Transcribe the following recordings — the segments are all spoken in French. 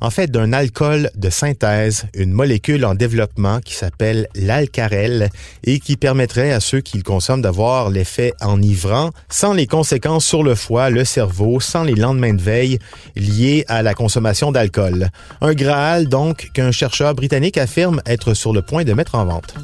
en fait d'un alcool de synthèse, une molécule en développement qui s'appelle l'alcarel et qui permettrait à ceux qui le consomment d'avoir l'effet enivrant sans les conséquences sur le foie, le cerveau, sans les lendemains de veille liés à la consommation d'alcool. Un Graal donc qu'un chercheur britannique affirme être sur le point de mettre en vente.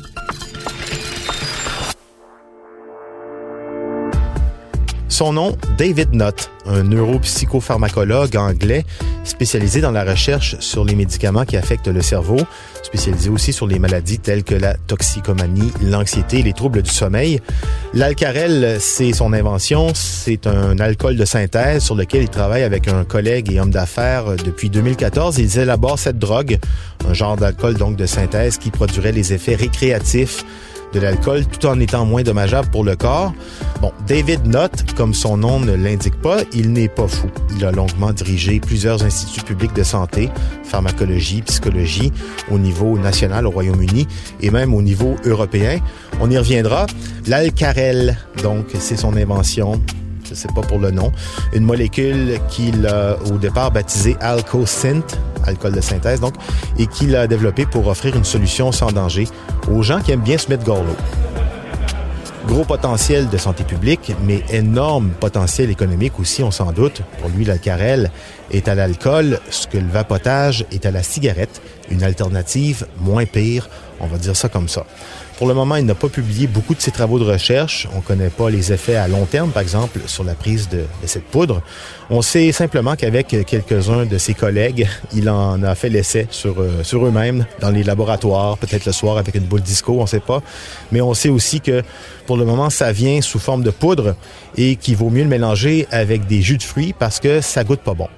Son nom, David Nutt, un neuropsychopharmacologue anglais spécialisé dans la recherche sur les médicaments qui affectent le cerveau, spécialisé aussi sur les maladies telles que la toxicomanie, l'anxiété et les troubles du sommeil. L'alcarel, c'est son invention. C'est un alcool de synthèse sur lequel il travaille avec un collègue et homme d'affaires depuis 2014. Ils élaborent cette drogue, un genre d'alcool donc de synthèse qui produirait les effets récréatifs de l'alcool tout en étant moins dommageable pour le corps. Bon, David Nutt, comme son nom ne l'indique pas, il n'est pas fou. Il a longuement dirigé plusieurs instituts publics de santé, pharmacologie, psychologie, au niveau national au Royaume-Uni et même au niveau européen. On y reviendra. L'alcarel, donc, c'est son invention je sais pas pour le nom, une molécule qu'il a au départ baptisée Alcosynth, alcool de synthèse donc, et qu'il a développé pour offrir une solution sans danger aux gens qui aiment bien se mettre gorlot. Gros potentiel de santé publique, mais énorme potentiel économique aussi, on s'en doute. Pour lui, l'alcarel est à l'alcool ce que le vapotage est à la cigarette, une alternative moins pire, on va dire ça comme ça. Pour le moment, il n'a pas publié beaucoup de ses travaux de recherche. On ne connaît pas les effets à long terme, par exemple, sur la prise de, cette poudre. On sait simplement qu'avec quelques-uns de ses collègues, il en a fait l'essai sur, euh, eux-mêmes, dans les laboratoires, peut-être le soir avec une boule disco, on ne sait pas. Mais on sait aussi que pour le moment, ça vient sous forme de poudre et qu'il vaut mieux le mélanger avec des jus de fruits parce que ça goûte pas bon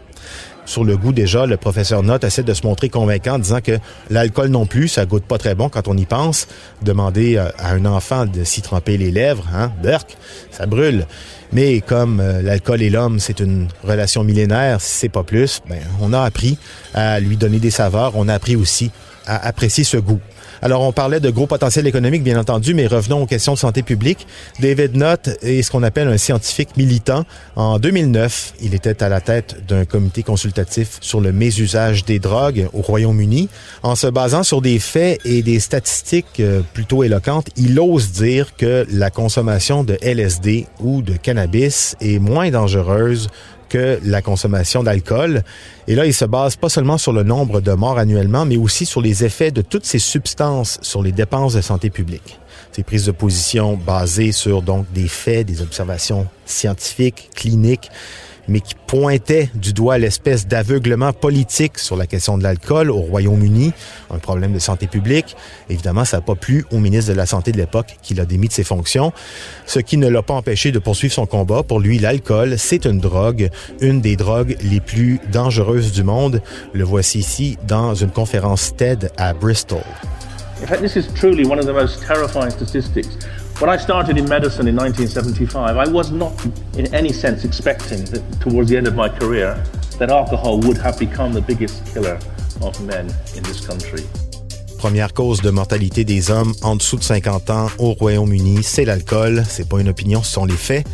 sur le goût déjà, le professeur Note essaie de se montrer convaincant disant que l'alcool non plus, ça goûte pas très bon quand on y pense. Demander euh, à un enfant de s'y tremper les lèvres, hein, berk, ça brûle. Mais comme euh, l'alcool et l'homme, c'est une relation millénaire, c'est pas plus, ben, on a appris à lui donner des saveurs, on a appris aussi à apprécier ce goût. Alors, on parlait de gros potentiel économique, bien entendu, mais revenons aux questions de santé publique. David Nutt est ce qu'on appelle un scientifique militant. En 2009, il était à la tête d'un comité consultatif sur le mésusage des drogues au Royaume-Uni. En se basant sur des faits et des statistiques euh, plutôt éloquentes, il ose dire que la consommation de LSD ou de cannabis est moins dangereuse que la consommation d'alcool. Et là, il se base pas seulement sur le nombre de morts annuellement, mais aussi sur les effets de toutes ces substances sur les dépenses de santé publique. Ces prises de position basées sur donc des faits, des observations scientifiques, cliniques, mais qui pointait du doigt l'espèce d'aveuglement politique sur la question de l'alcool au Royaume-Uni, un problème de santé publique. Évidemment, ça n'a pas plu au ministre de la Santé de l'époque qui l'a démis de ses fonctions, ce qui ne l'a pas empêché de poursuivre son combat. Pour lui, l'alcool, c'est une drogue, une des drogues les plus dangereuses du monde. Le voici ici dans une conférence TED à Bristol. In fact, this is truly one of the most terrifying statistics. When I started in medicine in 1975, I was not in any sense expecting that towards the end of my career that alcohol would have become the biggest killer of men in this country. Première cause de mortalité des hommes en dessous de 50 ans au Royaume-Uni, c'est l'alcool. C'est pas une opinion, ce sont les faits.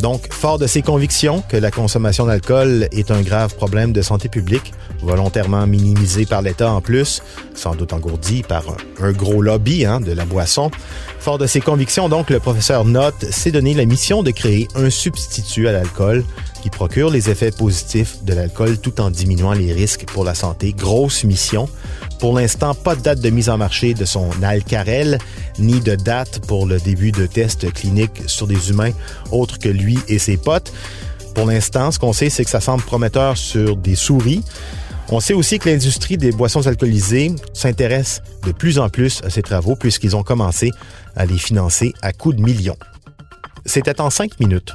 Donc, fort de ses convictions que la consommation d'alcool est un grave problème de santé publique, volontairement minimisé par l'État en plus, sans doute engourdi par un, gros lobby hein, de la boisson, fort de ses convictions, donc, le professeur Note s'est donné la mission de créer un substitut à l'alcool qui procure les effets positifs de l'alcool tout en diminuant les risques pour la santé. Grosse mission. Pour l'instant, pas de date de mise en marché de son Alcarel, ni de date pour le début de tests cliniques sur des humains autres que lui et ses potes. Pour l'instant, ce qu'on sait, c'est que ça semble prometteur sur des souris. On sait aussi que l'industrie des boissons alcoolisées s'intéresse de plus en plus à ces travaux puisqu'ils ont commencé à les financer à coups de millions. C'était en cinq minutes.